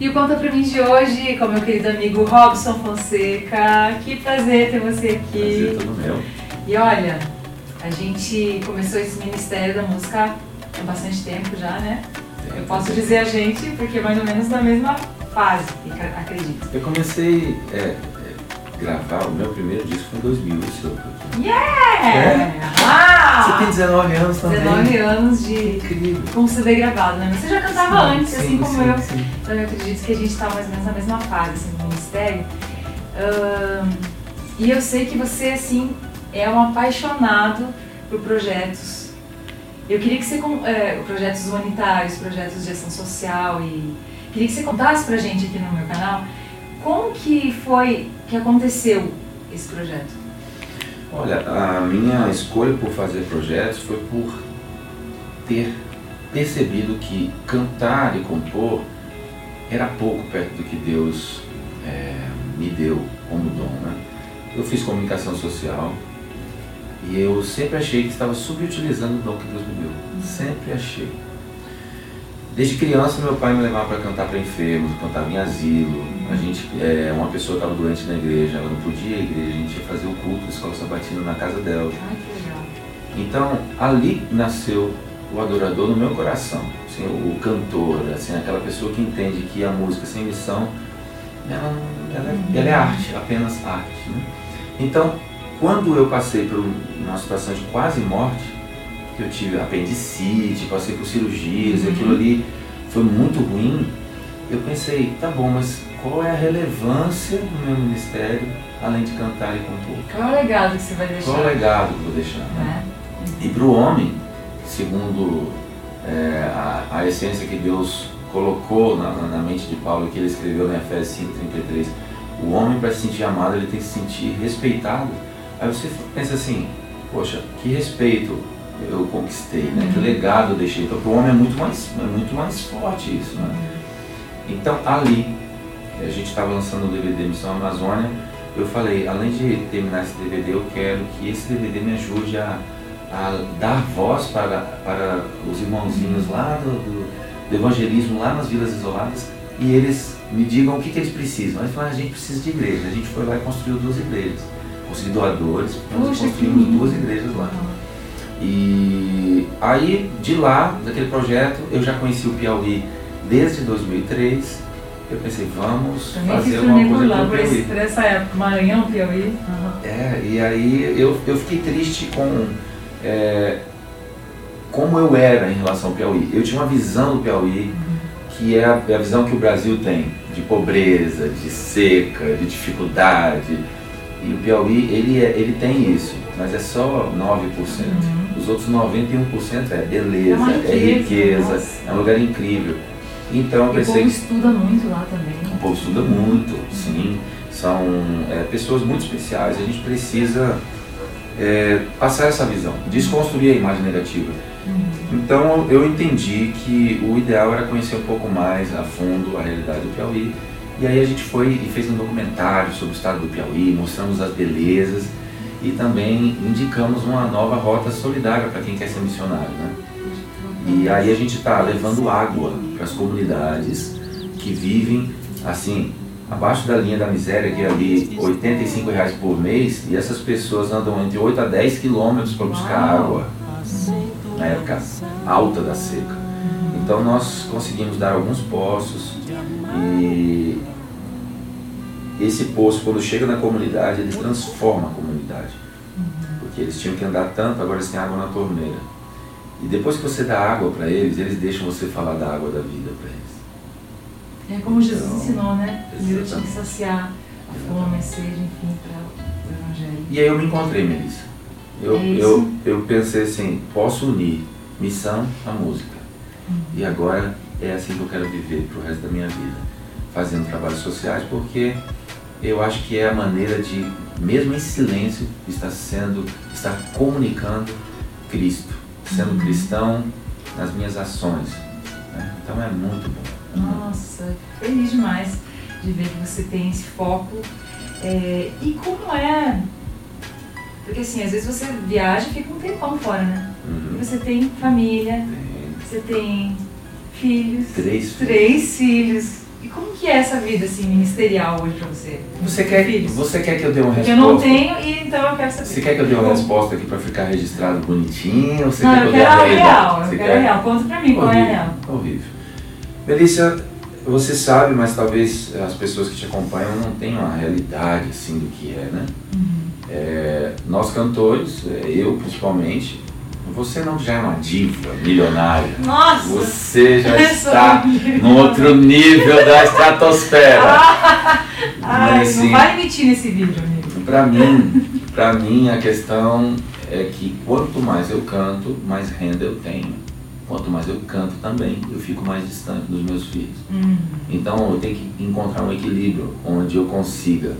E o Conta Pra mim de hoje, com meu querido amigo Robson Fonseca. Que prazer ter você aqui. Prazer todo meu. E olha, a gente começou esse Ministério da Música há bastante tempo já, né? Eu posso dizer a gente, porque mais ou menos na mesma fase, acredito. Eu comecei a é, é, gravar, o meu primeiro disco em 2000, seu. Yeah! É? Ah! Você tem 19 anos também. 19 anos de Incrível. com CD gravado, né? Mas você já cantava sim, antes, sim, assim como sim, eu. Sim. Então eu acredito que a gente está mais ou menos na mesma fase assim, no ministério. Um, e eu sei que você, assim, é um apaixonado por projetos eu queria que você, é, projetos humanitários, projetos de ação social e queria que você contasse pra gente aqui no meu canal como que foi que aconteceu esse projeto. Olha, a minha escolha por fazer projetos foi por ter percebido que cantar e compor era pouco perto do que Deus é, me deu como dom. Né? Eu fiz comunicação social, e eu sempre achei que estava subutilizando o dom que Deus me deu. Sempre achei. Desde criança, meu pai me levava para cantar para enfermos, cantava em asilo. A gente, é, uma pessoa estava doente na igreja, ela não podia ir à igreja, a gente ia fazer o culto da escola sabatina na casa dela. Ai, que legal. Então, ali nasceu o adorador no meu coração, assim, o cantor, assim, aquela pessoa que entende que a música sem missão, ela, ela, é, ela é arte, apenas arte. Né? Então, quando eu passei por uma situação de quase morte, que eu tive apendicite, passei por cirurgias, uhum. aquilo ali foi muito ruim, eu pensei, tá bom, mas qual é a relevância do meu ministério, além de cantar e compor? Qual é o legado que você vai deixar? Qual é o legado que eu vou deixar? Né? É. E para o homem, segundo é, a, a, essência que Deus colocou na, na, mente de Paulo, que ele escreveu em Efésios 5,33, o homem para se sentir amado, ele tem que se sentir respeitado Aí você pensa assim, poxa, que respeito eu conquistei, né? Que legado eu deixei. Então, para o homem é muito mais, é muito mais forte isso, né? Então, ali, a gente estava lançando o DVD Missão Amazônia, eu falei, além de terminar esse DVD, eu quero que esse DVD me ajude a, a dar voz para, para os irmãozinhos lá do, do, do, evangelismo, lá nas vilas isoladas, e eles me digam o que, que eles precisam. Aí falaram, a gente precisa de igreja. A gente foi lá e construiu duas igrejas consegui doadores, nós construímos duas igrejas lá. E aí, de lá, daquele projeto, eu já conheci o Piauí desde 2003. Eu pensei, vamos Também fazer alguma coisa lá, o Piauí. Por essa época, Maranhão, Piauí. Uhum. É, e aí eu, eu fiquei triste com é, como eu era em relação ao Piauí. Eu tinha uma visão do Piauí uhum. que é a, é a visão que o Brasil tem, de pobreza, de seca, de dificuldade e o Piauí, ele, é, ele tem isso, mas é só 9%. Uhum. Os outros 91% é beleza, é, é riqueza, é um lugar incrível. Então pensei. O povo estuda muito lá também. O povo estuda muito, sim. São é, pessoas muito especiais. A gente precisa é, passar essa visão, desconstruir a imagem negativa. Uhum. Então eu entendi que o ideal era conhecer um pouco mais a fundo a realidade do Piauí e aí a gente foi e fez um documentário sobre o estado do Piauí, mostramos as belezas e também indicamos uma nova rota solidária para quem quer ser missionário. Né? E aí a gente está levando água para as comunidades que vivem assim, abaixo da linha da miséria, que é ali R$ reais por mês, e essas pessoas andam entre 8 a 10 quilômetros para buscar água na época alta da seca. Então nós conseguimos dar alguns poços e esse poço, quando chega na comunidade, ele transforma a comunidade. Porque eles tinham que andar tanto, agora eles têm água na torneira. E depois que você dá água para eles, eles deixam você falar da água da vida para eles. É como Jesus então, ensinou, né? Primeiro tinha que saciar a fome, a sede, enfim, para o Evangelho. E aí eu me encontrei, Melissa. Eu, é eu, eu pensei assim, posso unir missão à música. Uhum. E agora é assim que eu quero viver para o resto da minha vida, fazendo trabalhos sociais, porque eu acho que é a maneira de, mesmo em silêncio, estar sendo, estar comunicando Cristo, sendo uhum. cristão nas minhas ações. Né? Então é muito bom. Nossa, feliz demais de ver que você tem esse foco. É, e como é? Porque assim, às vezes você viaja e fica um tempão fora, né? Uhum. Você tem família, você tem filhos. Três filhos. Três filhos. E como que é essa vida assim ministerial hoje para você? Você quer, Filhos? você quer que eu dê uma resposta? eu não tenho e então eu quero saber. Você quer que eu dê uma resposta aqui para ficar registrado bonitinho? Você Não, quer eu que quero a real, eu quero a real. Conta pra mim qual é a Horrível, real. horrível. Melissa, você sabe, mas talvez as pessoas que te acompanham não tenham a realidade assim do que é, né? Uhum. É, nós cantores, é, eu principalmente, você não já é uma diva milionária. Nossa! Você já está num outro nível da estratosfera. Ai, Mas, não assim, vai mentir nesse vídeo, amigo. Pra mim, pra mim a questão é que quanto mais eu canto, mais renda eu tenho. Quanto mais eu canto também, eu fico mais distante dos meus filhos. Uhum. Então eu tenho que encontrar um equilíbrio onde eu consiga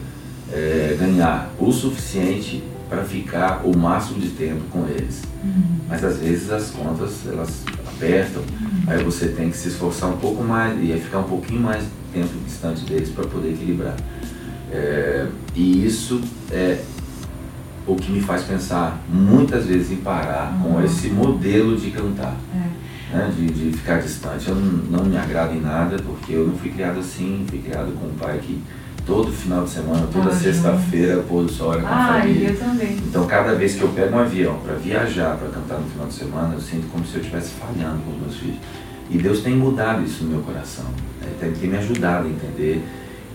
eh, ganhar o suficiente para ficar o máximo de tempo com eles. Uhum. Mas às vezes as contas elas apertam, aí você tem que se esforçar um pouco mais e ficar um pouquinho mais tempo distante deles para poder equilibrar. É, e isso é o que me faz pensar muitas vezes em parar com Uhum. esse modelo de cantar, É. né, de, de ficar distante. Eu não, não me agrada em nada porque eu não fui criado assim, fui criado com um pai que todo final de semana, toda Ah, sexta-feira, pôr do sol era com a Ai, família. eu também. Então, cada vez que eu pego um avião para viajar, para cantar no final de semana, eu sinto como se eu estivesse falhando com os meus filhos. E Deus tem mudado isso no meu coração. Ele tem, tem me ajudado a entender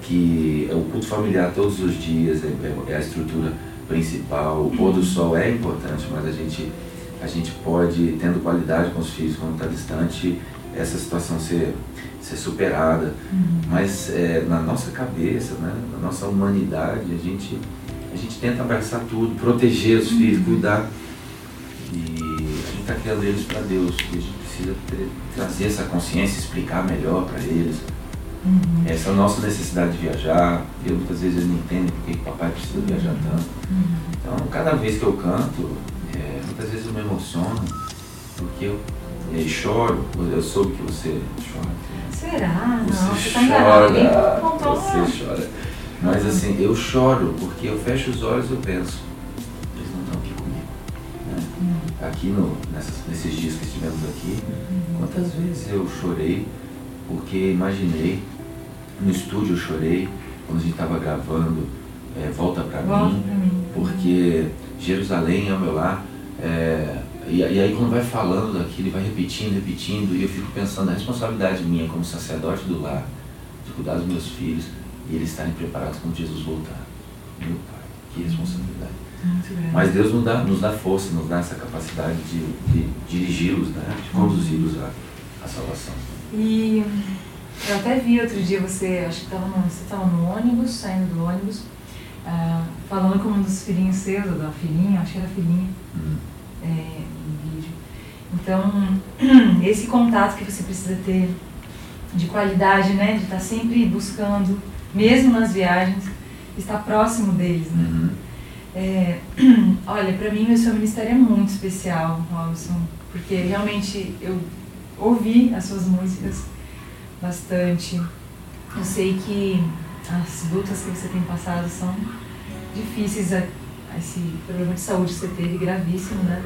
que o culto familiar todos os dias é, é a estrutura principal. O pôr do sol é importante, mas a gente, a gente pode, tendo qualidade com os filhos quando está distante, essa situação ser, ser superada. Uhum. Mas é, na nossa cabeça, né, na nossa humanidade, a gente, a gente tenta abraçar tudo, proteger os filhos, cuidar. E a gente está criando eles para Deus. E a gente precisa ter- trazer essa consciência, explicar melhor para eles. Uhum. Essa é a nossa necessidade de viajar. Eu, muitas vezes eles não entendem por que que o papai precisa viajar tanto. Uhum. Então, cada vez que eu canto, é, muitas vezes eu me emociono, porque eu, e choro. Eu soube que você chora. Será? Não, Você você tá enganado. Chora, você chora. Mas assim, eu choro porque eu fecho os olhos e eu penso, eles não estão aqui comigo. né? Uhum. Aqui no, nessas, nesses dias que estivemos aqui, quantas vezes eu chorei porque imaginei, no estúdio eu chorei, quando a gente estava gravando é, Volta Volta Mim, mim. porque Jerusalém é o meu lar. é, e, e aí quando vai falando daquilo, ele vai repetindo, repetindo, e eu fico pensando na responsabilidade minha como sacerdote do lar, de cuidar dos meus filhos, e eles estarem preparados quando Jesus voltar. Meu pai, que responsabilidade. Mas Deus nos dá, nos dá força, nos dá essa capacidade de, de dirigi-los, né? de conduzi-los à, à salvação. E eu até vi outro dia você, acho que tava no, você estava no ônibus, saindo do ônibus, ah, falando com um dos filhinhos seus, da filhinha, acho que era filhinha, Hum. é. Então, esse contato que você precisa ter de qualidade, né? De estar sempre buscando, mesmo nas viagens, estar próximo deles, né? Uhum. É, olha, pra mim o seu ministério é muito especial, Robson, porque realmente eu ouvi as suas músicas bastante. Eu sei que as lutas que você tem passado são difíceis, a- esse problema de saúde que você teve gravíssimo, né?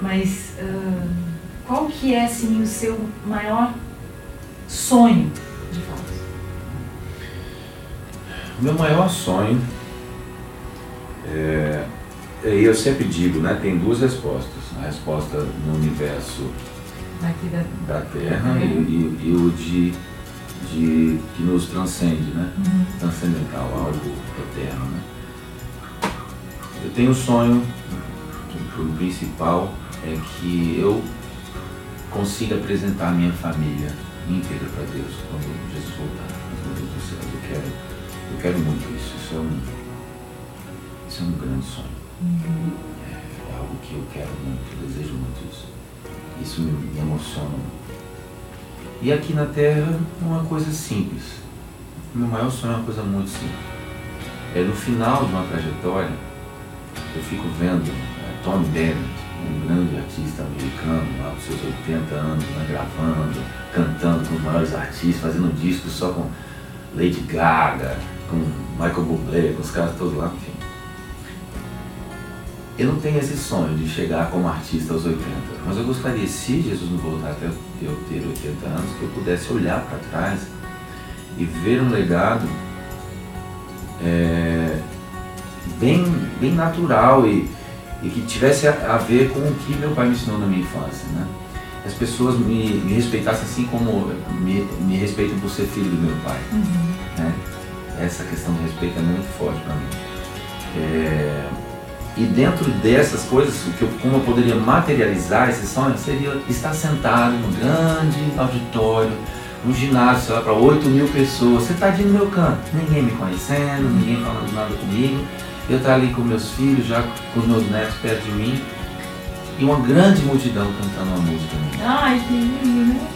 Mas ah, qual que é assim o seu maior sonho, de fato? Meu maior sonho é, é, eu sempre digo, né, tem duas respostas. A resposta no universo da. da Terra e, e- e o de, de que nos transcende, né? Uhum. Transcendental, algo eterno, né? Eu tenho um sonho, o principal é que eu consiga apresentar a minha família inteira para Deus quando Jesus voltar, quando Deus do céu. Eu quero, eu quero muito isso. Isso é um, isso é um grande sonho. Uhum. É algo que eu quero muito, eu desejo muito isso. Isso me, me emociona muito. E aqui na Terra é uma coisa simples. Meu maior sonho é uma coisa muito simples. É no final de uma trajetória, eu fico vendo é, Tony Bennett, um grande artista americano, lá com seus 80 anos, né, gravando, cantando com os maiores artistas, fazendo disco só com Lady Gaga, com Michael Bublé, com os caras todos lá, enfim. Eu não tenho esse sonho de chegar como artista aos 80, mas eu gostaria, se Jesus não voltar até eu ter 80 anos, que eu pudesse olhar para trás e ver um legado é, bem, bem natural e, e que tivesse a, a, ver com o que meu pai me ensinou na minha infância. Né? As pessoas me, me respeitassem assim como me, me respeitam por ser filho do meu pai. Uhum. Né? Essa questão do respeito é muito forte para mim. É, e dentro dessas coisas, o que eu, como eu poderia materializar esse sonho seria estar sentado num grande auditório, um ginásio, sei lá, para 8 mil pessoas, sentadinho no meu canto, ninguém me conhecendo, ninguém falando nada comigo, eu estar ali com meus filhos, já com os meus netos perto de mim, e uma grande multidão cantando uma música. Ai, que lindo, né?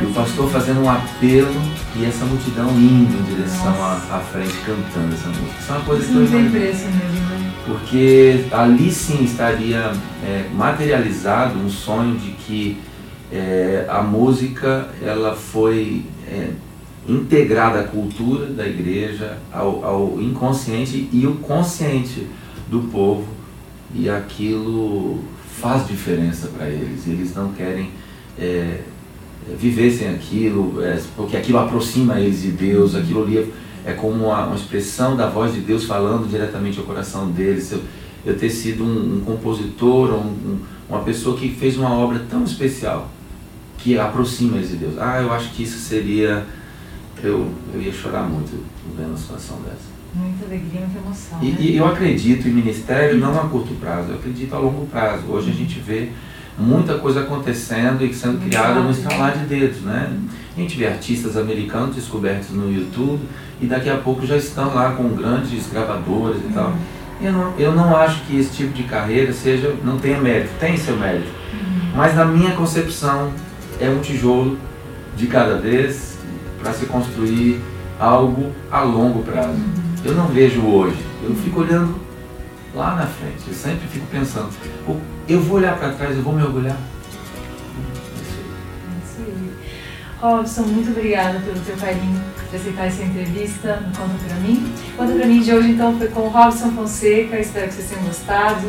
E o pastor fazendo um apelo e essa multidão indo em direção à, à, frente cantando essa música. Isso é uma coisa que eu imagino. Preço mesmo, né? Porque ali sim estaria é, materializado um sonho de que é, a música ela foi é, integrada à cultura da igreja, ao, ao, inconsciente e o consciente do povo e aquilo faz diferença para eles. Eles não querem é, viver sem aquilo, é, porque aquilo aproxima eles de Deus, aquilo ali é como uma, uma, expressão da voz de Deus falando diretamente ao coração deles. Eu, eu ter sido um, um compositor, um, um, uma pessoa que fez uma obra tão especial que aproxima eles de Deus. Ah, eu acho que isso seria. Eu, eu ia chorar muito vendo uma situação dessa. Muita alegria, muita emoção. E, né? e eu acredito em ministério não a curto prazo, eu acredito a longo prazo. Hoje a gente vê muita coisa acontecendo e sendo criada no estralar de dedos, né? A gente vê artistas americanos descobertos no YouTube e daqui a pouco já estão lá com grandes gravadores e tal. Uhum. Eu não, eu não acho que esse tipo de carreira seja, não tenha mérito, tem seu mérito. Uhum. Mas na minha concepção é um tijolo de cada vez para se construir algo a longo prazo. Eu não vejo hoje, eu fico olhando lá na frente. Eu sempre fico pensando, eu vou olhar para trás, eu vou me orgulhar. Robson, muito obrigada pelo teu carinho de aceitar essa entrevista no Conta Pra Mim. Conta Pra Mim de hoje, então, foi com o Robson Fonseca. Espero que vocês tenham gostado.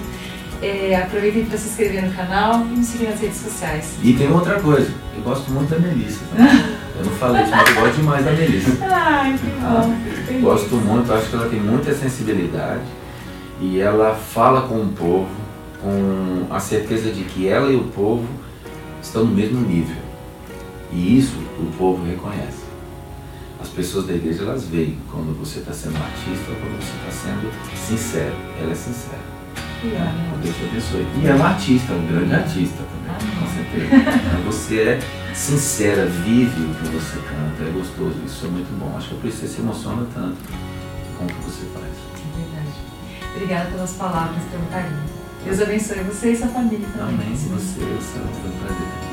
É, aproveitem para se inscrever no canal e me seguir nas redes sociais. E tem outra coisa, eu gosto muito da Melissa. eu não falei isso, mas eu gosto demais da Melissa. Ai, que bom. Ah, gosto muito, acho que ela tem muita sensibilidade e ela fala com o povo com a certeza de que ela e o povo estão no mesmo nível. E isso o povo reconhece. As pessoas da igreja elas veem quando você está sendo artista ou quando você está sendo sincero. Ela é sincera. Né? Deus te abençoe. E é uma artista, um grande artista também, com certeza. você é sincera, vive o que você canta, é gostoso, isso é muito bom. Acho que é por isso você se emociona tanto com o que você faz. É verdade. Obrigada pelas palavras, pelo carinho. Deus abençoe você e sua família também. Amém. Você, é um prazer